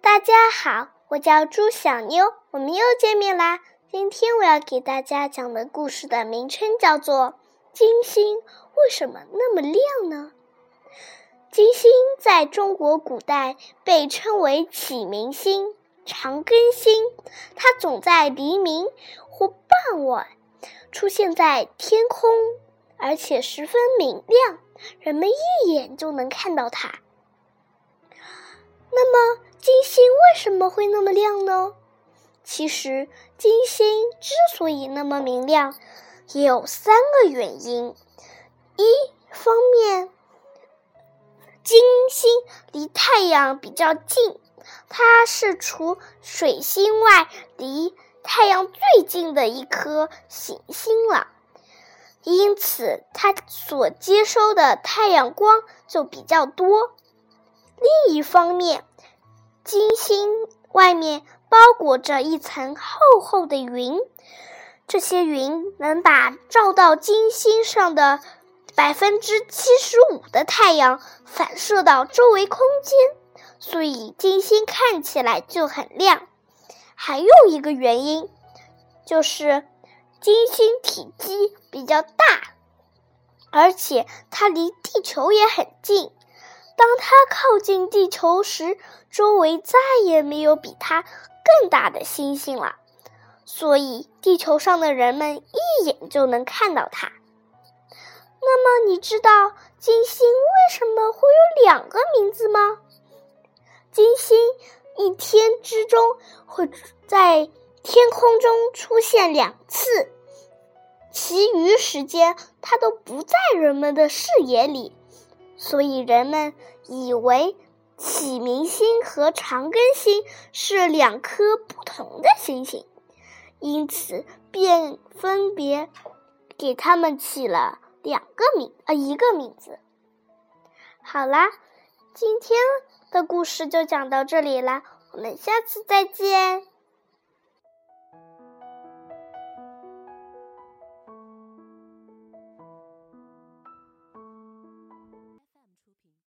大家好，我叫朱小妞，我们又见面啦。今天我要给大家讲的故事的名称叫做《金星为什么那么亮呢》。金星在中国古代被称为启明星、长庚星，它总在黎明或傍晚出现在天空，而且十分明亮，人们一眼就能看到它。那么，为什么会那么亮呢？其实，金星之所以那么明亮，也有三个原因。一方面，金星离太阳比较近，它是除水星外离太阳最近的一颗行星了，因此它所接收的太阳光就比较多。另一方面，金星外面包裹着一层厚厚的云，这些云能把照到金星上的百分之七十五的太阳反射到周围空间，所以金星看起来就很亮。还有一个原因，就是金星体积比较大，而且它离地球也很近。当它靠近地球时，周围再也没有比它更大的星星了，所以地球上的人们一眼就能看到它。那么，你知道金星为什么会有两个名字吗？金星一天之中会在天空中出现两次，其余时间它都不在人们的视野里。所以人们以为启明星和长庚星是两颗不同的星星，因此便分别给他们起了两个名呃一个名字。好啦，今天的故事就讲到这里啦，我们下次再见。